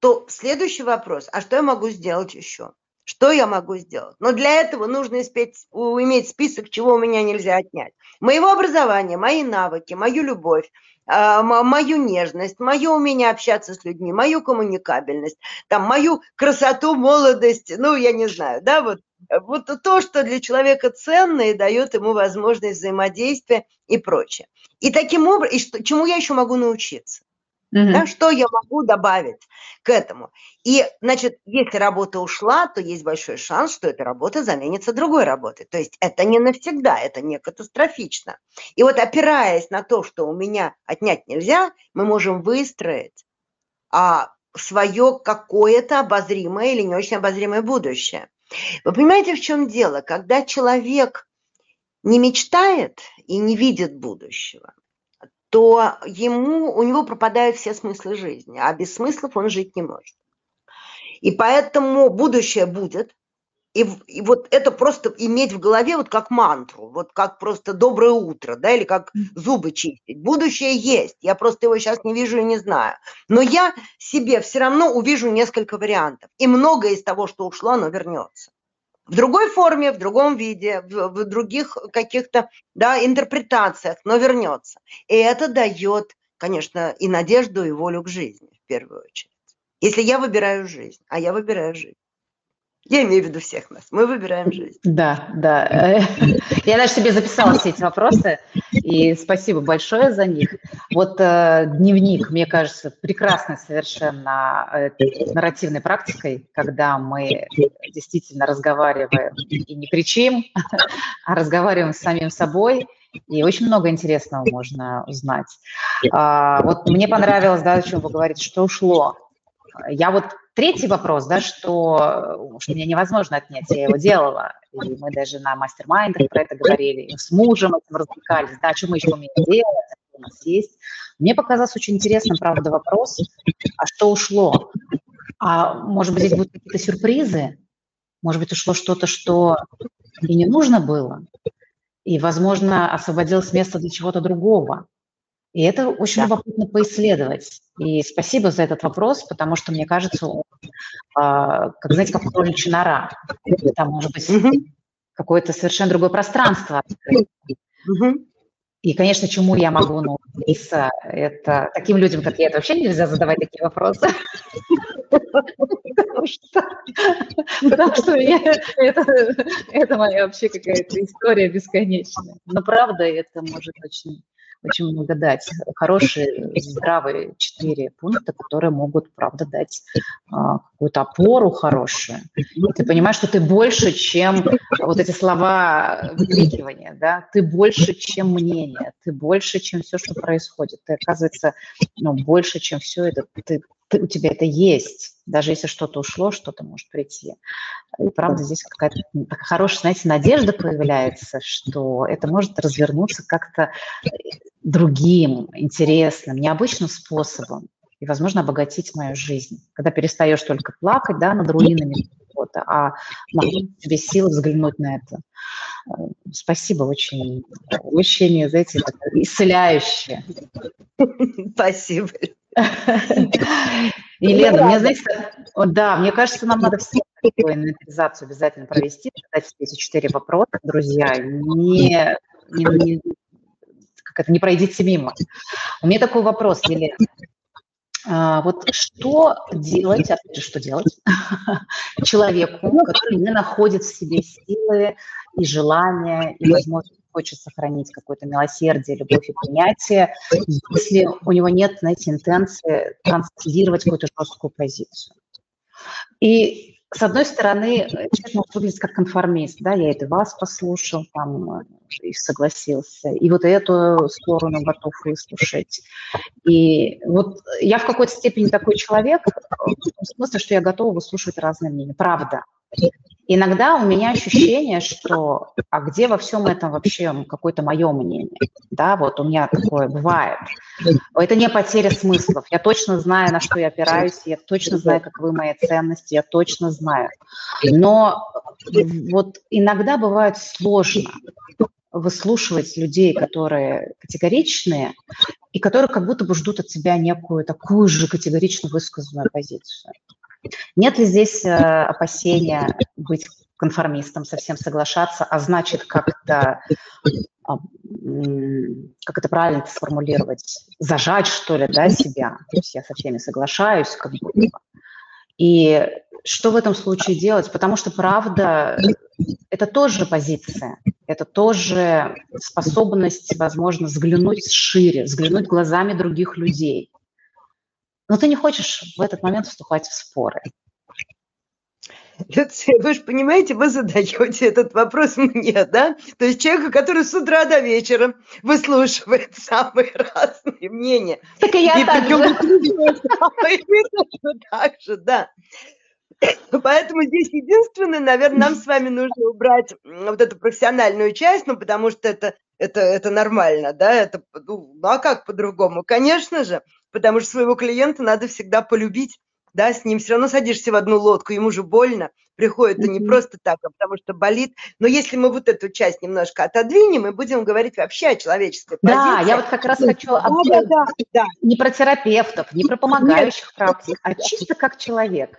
то следующий вопрос, а что я могу сделать еще? Что я могу сделать? Но для этого нужно испеть, иметь список, чего у меня нельзя отнять. Моего образования, мои навыки, мою любовь, а, мою нежность, мое умение общаться с людьми, мою коммуникабельность, там, мою красоту, молодость, ну, я не знаю, да, вот, вот то, что для человека ценно и дает ему возможность взаимодействия и прочее. И таким образом, и что, чему я еще могу научиться? Угу. Да, что я могу добавить к этому? И, значит, если работа ушла, то есть большой шанс, что эта работа заменится другой работой. То есть это не навсегда, это не катастрофично. И вот опираясь на то, что у меня отнять нельзя, мы можем выстроить а, свое какое-то обозримое или не очень обозримое будущее. Вы понимаете, в чем дело? Когда человек не мечтает и не видит будущего, то ему, у него пропадают все смыслы жизни, а без смыслов он жить не может. И поэтому будущее будет, И, и вот это просто иметь в голове вот как мантру, вот как просто доброе утро, да, или как зубы чистить. Будущее есть, я просто его сейчас не вижу и не знаю. Но я себе все равно увижу несколько вариантов. И многое из того, что ушло, оно вернется. В другой форме, в другом виде, в, в других каких-то да, интерпретациях, но вернется. И это дает, конечно, и надежду, и волю к жизни в первую очередь. Если я выбираю жизнь, а я выбираю жизнь. Я имею в виду всех нас. Мы выбираем жизнь. Да, да. Я даже себе записала все эти вопросы, и спасибо большое за них. Вот э, дневник, мне кажется, прекрасной совершенно э, нарративной практикой, когда мы действительно разговариваем и не кричим, а разговариваем с самим собой, и очень много интересного можно узнать. А, вот мне понравилось, да, о чем вы говорите, что ушло. Я вот третий вопрос, да, что, что мне невозможно отнять, я его делала, и мы даже на мастер-майндах про это говорили, и с мужем этим развлекались, да, что мы еще умеем делать, у нас есть. Мне показался очень интересным, правда, вопрос, а что ушло? А может быть, здесь будут какие-то сюрпризы? Может быть, ушло что-то, что и не нужно было? И, возможно, освободилось место для чего-то другого. И это очень да. любопытно поисследовать. И спасибо за этот вопрос, потому что, мне кажется, он, а, как, знаете, как кроличья нора. Там может быть какое-то совершенно другое пространство. И, конечно, чему я могу научиться, это таким людям, как я, это вообще нельзя задавать такие вопросы. Потому что, это моя вообще какая-то история бесконечная. Но правда, это может очень очень много дать. Хорошие, здравые четыре пункта, которые могут, правда, дать а, какую-то опору хорошую. И ты понимаешь, что ты больше, чем вот эти слова выкрикивания, да, ты больше, чем мнение, ты больше, чем все, что происходит. Ты, оказывается, ну, больше, чем все это, ты, ты, у тебя это есть. Даже если что-то ушло, что-то может прийти. И правда, здесь какая-то хорошая, знаете, надежда появляется, что это может развернуться как-то другим, интересным, необычным способом и, возможно, обогатить мою жизнь. Когда перестаешь только плакать да, над руинами чего-то, а находишь себе силы взглянуть на это. Э, спасибо очень, очень, знаете, исцеляющее. Спасибо. Елена, мне, знаете, да, мне кажется, нам надо все такую инвентаризацию обязательно провести, задать все эти четыре вопроса, друзья, не, не, не, это, не пройдите мимо. У меня такой вопрос, Елена. А, вот что делать, опять же, что делать человеку, который не находит в себе силы и желания, и, возможно, хочет сохранить какое-то милосердие, любовь и принятие, если у него нет, знаете, интенции транслировать какую-то жесткую позицию. И с одной стороны, человек может выглядеть как конформист, да, я это вас послушал, там, и согласился, и вот эту сторону готов выслушать. И вот я в какой-то степени такой человек, в том смысле, что я готова выслушивать разные мнения, правда. Иногда у меня ощущение, что а где во всем этом вообще какое-то мое мнение? Да, вот у меня такое бывает. Это не потеря смыслов. Я точно знаю, на что я опираюсь, я точно знаю, каковы мои ценности, я точно знаю. Но вот иногда бывает сложно выслушивать людей, которые категоричные, и которые как будто бы ждут от тебя некую такую же категорично высказанную позицию. Нет ли здесь э, опасения быть конформистом, совсем соглашаться, а значит как-то, а, как это правильно сформулировать, зажать, что ли, да, себя. То есть я со всеми соглашаюсь, как будто бы. И что в этом случае делать? Потому что правда – это тоже позиция, это тоже способность, возможно, взглянуть шире, взглянуть глазами других людей. Но ты не хочешь в этот момент вступать в споры. Вы же понимаете, вы задаете этот вопрос мне, да? То есть человеку, который с утра до вечера выслушивает самые разные мнения. Так и я и так же. так же, да. Поэтому здесь единственное, наверное, нам с вами нужно убрать вот эту профессиональную часть, ну, потому что это, это, это нормально, да, это, ну, ну, а как по-другому? Конечно же, потому что своего клиента надо всегда полюбить, да, с ним все равно садишься в одну лодку, ему же больно, приходит это не просто так, а потому что болит. Но если мы вот эту часть немножко отодвинем и будем говорить вообще о человеческой да, позиции. Да, я вот как раз хочу да, да, да, да. не про терапевтов, не про помогающих Нет. практик, а чисто как человек.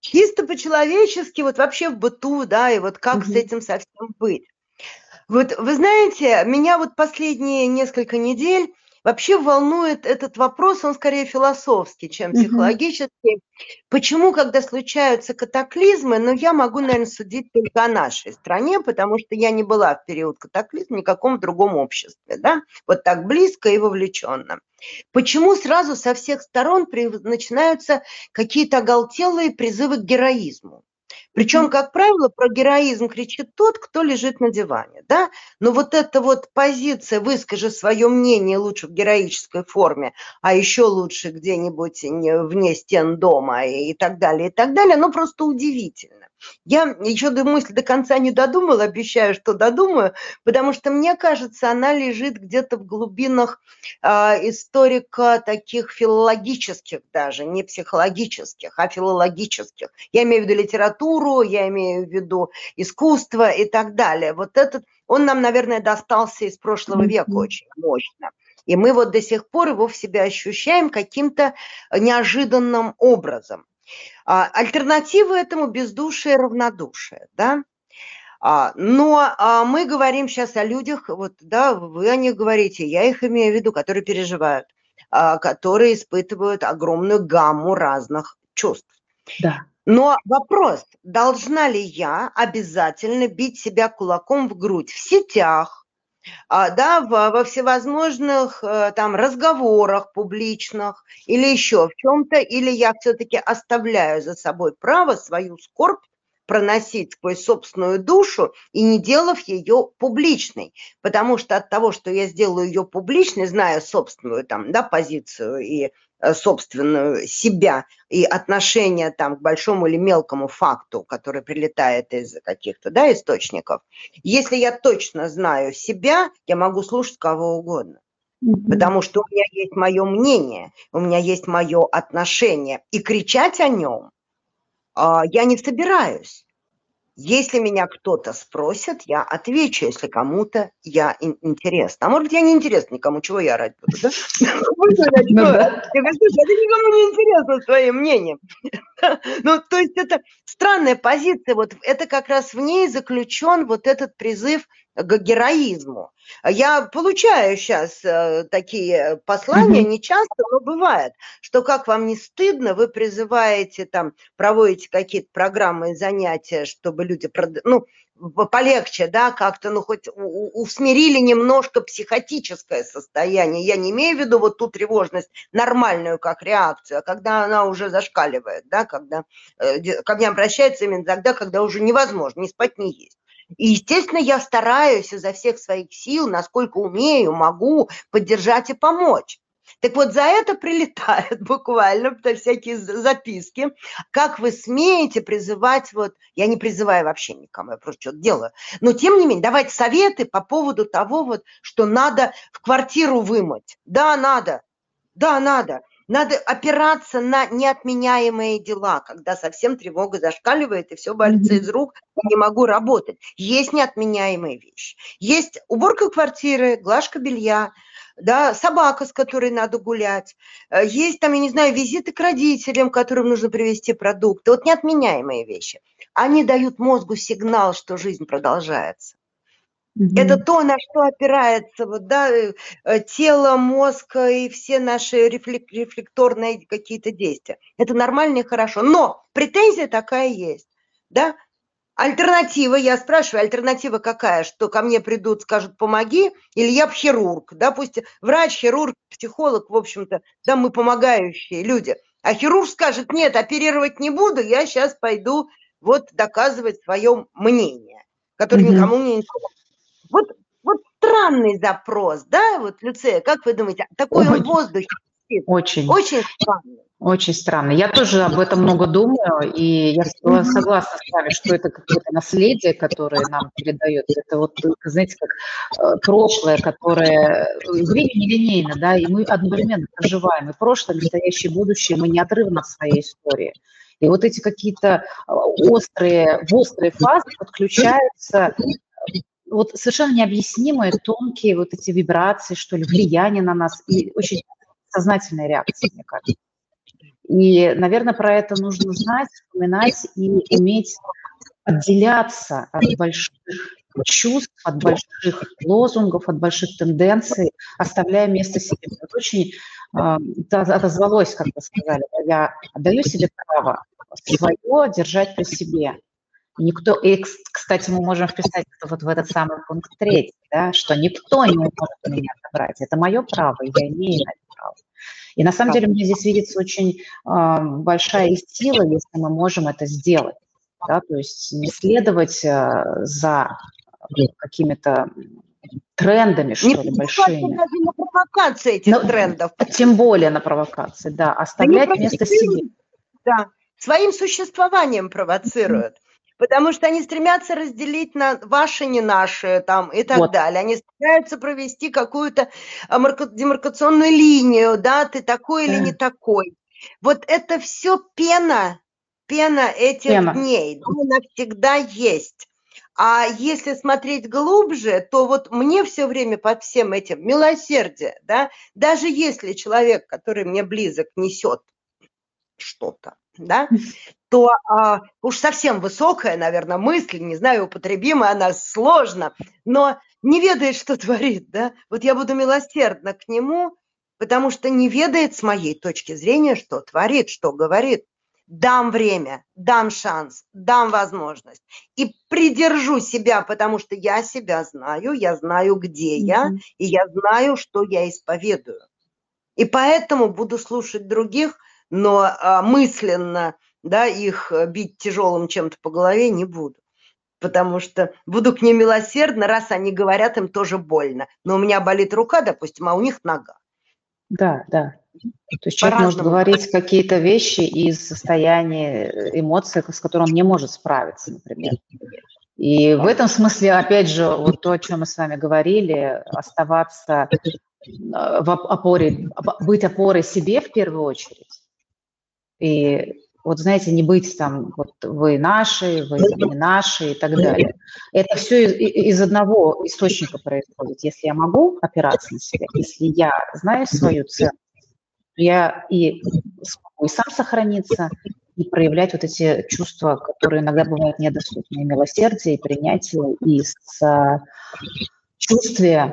Чисто по-человечески, вот вообще в быту, да, и вот как угу. с этим совсем быть. Вот вы знаете, меня вот последние несколько недель Вообще волнует этот вопрос, он скорее философский, чем психологический. Почему, когда случаются катаклизмы, ну, я могу, наверное, судить только о нашей стране, потому что я не была в период катаклизма в никаком другом обществе, да, вот так близко и вовлеченно. Почему сразу со всех сторон начинаются какие-то оголтелые призывы к героизму? Причем, как правило, про героизм кричит тот, кто лежит на диване, да? Но вот эта вот позиция «выскажи свое мнение лучше в героической форме, а еще лучше где-нибудь вне стен дома» и так далее, и так далее, ну просто удивительно. Я еще до мысли до конца не додумала, обещаю, что додумаю, потому что мне кажется, она лежит где-то в глубинах э, историка таких филологических даже, не психологических, а филологических. Я имею в виду литературу, я имею в виду искусство и так далее. Вот этот, он нам, наверное, достался из прошлого века очень мощно. И мы вот до сих пор его в себе ощущаем каким-то неожиданным образом. А, альтернатива этому бездушие, равнодушие, да? А, но а, мы говорим сейчас о людях, вот, да, вы о них говорите, я их имею в виду, которые переживают, которые испытывают огромную гамму разных чувств. Да. Но вопрос, должна ли я обязательно бить себя кулаком в грудь в сетях, да, во всевозможных э, там разговорах публичных или еще в чем-то, или я все-таки оставляю за собой право свою скорбь проносить сквозь собственную душу и не делав ее публичной. Потому что от того, что я сделаю ее публичной, зная собственную там, да, позицию и собственную себя и отношение там к большому или мелкому факту, который прилетает из каких-то да, источников, если я точно знаю себя, я могу слушать кого угодно. Потому что у меня есть мое мнение, у меня есть мое отношение. И кричать о нем а, я не собираюсь. Если меня кто-то спросит, я отвечу, если кому-то я интересна. А может быть, я не интересна никому, чего я орать буду, да? Ну я говорю, слушай, это никому не интересно своим мнением. Ну, то есть это странная позиция, вот это как раз в ней заключен вот этот призыв к героизму. Я получаю сейчас э, такие послания, не часто, но бывает, что как вам не стыдно, вы призываете там, проводите какие-то программы и занятия, чтобы люди, ну, полегче, да, как-то, ну, хоть усмирили немножко психотическое состояние. Я не имею в виду вот ту тревожность нормальную, как реакцию, а когда она уже зашкаливает, да, когда э, ко мне обращается именно тогда, когда уже невозможно, ни спать, ни есть. И, естественно, я стараюсь изо всех своих сил, насколько умею, могу поддержать и помочь. Так вот, за это прилетают буквально всякие записки. Как вы смеете призывать, вот, я не призываю вообще никому, я просто что-то делаю. Но, тем не менее, давайте советы по поводу того, вот, что надо в квартиру вымыть. Да, надо. Да, надо. Надо опираться на неотменяемые дела, когда совсем тревога зашкаливает и все валится из рук, не могу работать. Есть неотменяемые вещи. Есть уборка квартиры, глажка белья, да, собака, с которой надо гулять, э, есть там, я не знаю, визиты к родителям, которым нужно привезти продукты. Вот неотменяемые вещи. Они дают мозгу сигнал, что жизнь продолжается. Угу. Это то, на что опирается вот, да, э, э, тело, мозг и все наши рефлек, рефлекторные какие-то действия. Это нормально и хорошо. Но претензия такая есть. Да? Альтернатива, я спрашиваю, альтернатива какая? Что ко мне придут, скажут, помоги, или я хирург, да, пусть врач, хирург, психолог, в общем-то, да, мы помогающие люди. А хирург скажет, нет, оперировать не буду, я сейчас пойду вот доказывать свое мнение, которое mm-hmm. никому не интересно. Вот, вот странный запрос, да, вот, Люция, как вы думаете, такой Очень. он в воздухе? Очень. Очень странный. Очень странно. Я тоже об этом много думаю, и я согласна с вами, что это какое-то наследие, которое нам передает. Это вот, знаете, как э, прошлое, которое время нелинейно, да, и мы одновременно проживаем и прошлое, и настоящее, и будущее, мы неотрывно от своей истории. И вот эти какие-то э, острые, в острые фазы подключаются вот совершенно необъяснимые тонкие вот эти вибрации, что ли, влияние на нас и очень сознательная реакция, мне кажется. И, наверное, про это нужно знать, вспоминать и уметь отделяться от больших чувств, от больших лозунгов, от больших тенденций, оставляя место себе. Вот очень э, отозвалось, как вы сказали, я отдаю себе право свое держать при себе. Никто, и, кстати, мы можем вписать вот в этот самый пункт третий, да, что никто не может меня забрать. Это мое право, я имею на это право. И на самом деле мне здесь видится очень э, большая сила, если мы можем это сделать. Да, то есть не следовать э, за какими-то трендами, что не ли, большими. Даже на провокации этих Но, трендов. Тем более на провокации, да. Оставлять место себе. Да, своим существованием провоцируют. Потому что они стремятся разделить на ваши, не наши, там, и так вот. далее. Они стараются провести какую-то а, демаркационную линию, да, ты такой или не такой. Вот это все пена, пена этих пена. дней, да, она всегда есть. А если смотреть глубже, то вот мне все время под всем этим милосердие, да, даже если человек, который мне близок, несет что-то, да, то а, уж совсем высокая, наверное, мысль, не знаю, употребимая она сложно, но не ведает, что творит, да, вот я буду милосердна к нему, потому что не ведает с моей точки зрения, что творит, что говорит. Дам время, дам шанс, дам возможность. И придержу себя, потому что я себя знаю, я знаю, где я, и я знаю, что я исповедую. И поэтому буду слушать других – но а, мысленно да, их э, бить тяжелым чем-то по голове не буду. Потому что буду к ним милосердна, раз они говорят, им тоже больно. Но у меня болит рука, допустим, а у них нога. Да, да. То есть человек может говорить какие-то вещи из состояния э, эмоций, с которым он не может справиться, например. И в этом смысле, опять же, вот то, о чем мы с вами говорили, оставаться э, в опоре, быть опорой себе в первую очередь, и вот, знаете, не быть там, вот вы наши, вы не наши и так далее. Это все из, из одного источника происходит. Если я могу опираться на себя, если я знаю свою ценность, я и смогу и сам сохраниться, и проявлять вот эти чувства, которые иногда бывают недоступны, и милосердие, и принятие, и чувствие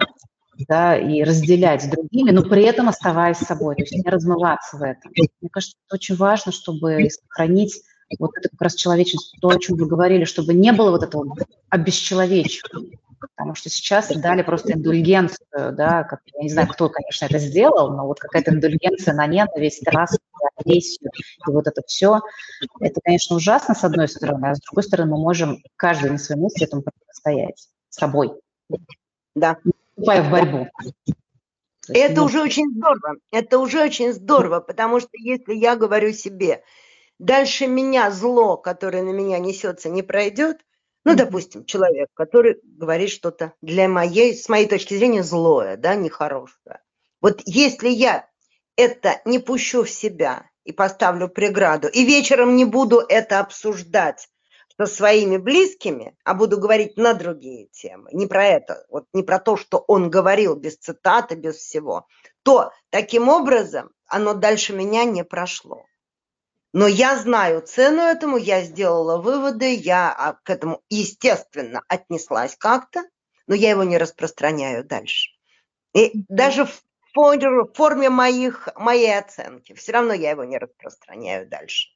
да, и разделять с другими, но при этом оставаясь собой, то есть не размываться в этом. Мне кажется, это очень важно, чтобы сохранить вот это как раз человечность, то, о чем вы говорили, чтобы не было вот этого обесчеловечивания. Потому что сейчас дали просто индульгенцию, да, как, я не знаю, кто, конечно, это сделал, но вот какая-то индульгенция на ненависть, страсть, агрессию и вот это все. Это, конечно, ужасно, с одной стороны, а с другой стороны, мы можем каждый на своем месте этому противостоять собой. Да вступая в борьбу. Это уже очень здорово, это уже очень здорово, потому что если я говорю себе, дальше меня зло, которое на меня несется, не пройдет, ну, допустим, человек, который говорит что-то для моей, с моей точки зрения, злое, да, нехорошее. Вот если я это не пущу в себя и поставлю преграду, и вечером не буду это обсуждать со своими близкими, а буду говорить на другие темы, не про это, вот не про то, что он говорил без цитаты, без всего, то таким образом оно дальше меня не прошло. Но я знаю цену этому, я сделала выводы, я а, к этому, естественно, отнеслась как-то, но я его не распространяю дальше. И даже в форме моих, моей оценки, все равно я его не распространяю дальше.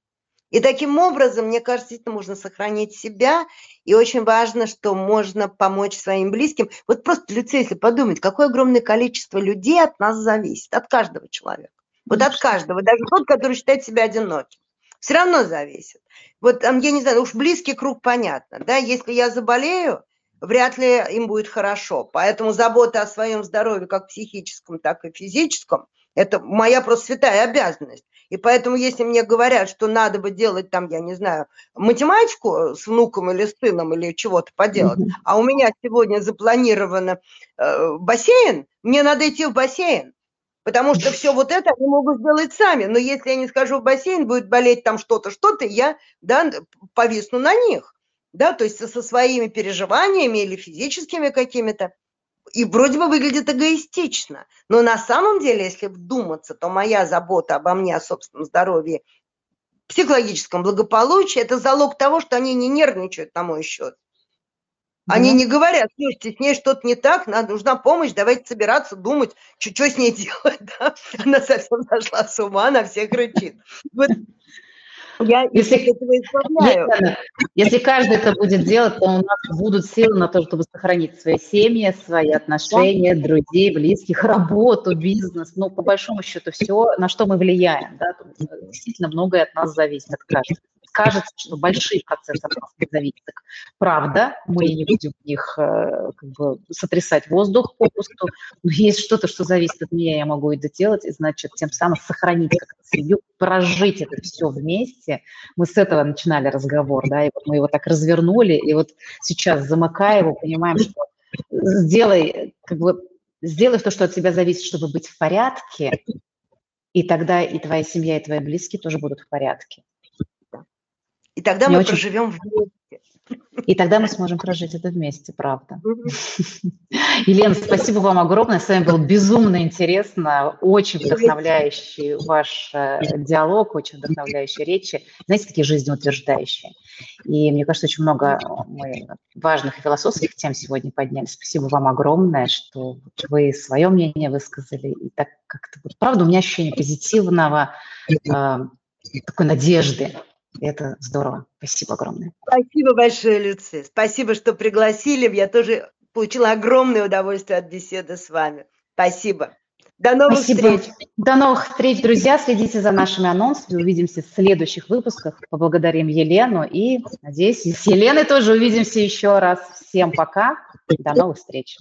И таким образом, мне кажется, можно сохранить себя. И очень важно, что можно помочь своим близким. Вот просто, Люция, если подумать, какое огромное количество людей от нас зависит, от каждого человека. Вот от каждого, даже тот, который считает себя одиноким. Все равно зависит. Вот там, я не знаю, уж близкий круг понятно, да, если я заболею, вряд ли им будет хорошо. Поэтому забота о своем здоровье, как психическом, так и физическом, это моя просто святая обязанность. И поэтому, если мне говорят, что надо бы делать там, я не знаю, математику с внуком или с сыном или чего-то поделать, mm-hmm. а у меня сегодня запланировано э, бассейн, мне надо идти в бассейн. Потому что все вот это они могут сделать сами. Но если я не скажу в бассейн, будет болеть там что-то, что-то, я да, повисну на них. Да, то есть со своими переживаниями или физическими какими-то. И вроде бы выглядит эгоистично. Но на самом деле, если вдуматься, то моя забота обо мне, о собственном здоровье, психологическом благополучии – это залог того, что они не нервничают на мой счет. Они не говорят, слушайте, с ней что-то не так, надо, нужна помощь, давайте собираться, думать, что, что с ней делать. Да? Она совсем сошла с ума, она всех кричит. Вот я если, этого избавляю. Если каждый это будет делать, то у нас будут силы на то, чтобы сохранить свои семьи, свои отношения, друзей, близких, работу, бизнес. Ну, по большому счету, все, на что мы влияем. Да? Действительно, многое от нас зависит, от каждого кажется, что большие процессы зависят. Правда, мы не будем в них э, как бы, сотрясать воздух попусту, но есть что-то, что зависит от меня, я могу это делать, и значит, тем самым сохранить как-то семью, прожить это все вместе. Мы с этого начинали разговор, да, и вот мы его так развернули, и вот сейчас, замыкая его, понимаем, что сделай, как бы, сделай то, что от тебя зависит, чтобы быть в порядке, и тогда и твоя семья, и твои близкие тоже будут в порядке. И тогда Мне мы очень... проживем вместе. И тогда мы сможем прожить это вместе, правда. Елена, спасибо вам огромное. С вами было безумно интересно, очень вдохновляющий ваш э, диалог, очень вдохновляющие речи, знаете, такие жизнеутверждающие. И мне кажется, очень много мы важных философских тем сегодня подняли. Спасибо вам огромное, что вы свое мнение высказали. И так как-то, правда, у меня ощущение позитивного, э, такой надежды это здорово. Спасибо огромное. Спасибо большое, Люция. Спасибо, что пригласили. Я тоже получила огромное удовольствие от беседы с вами. Спасибо. До новых Спасибо. встреч. До новых встреч, друзья. Следите за нашими анонсами. Увидимся в следующих выпусках. Поблагодарим Елену. И, надеюсь, с Еленой тоже увидимся еще раз. Всем пока. До новых встреч.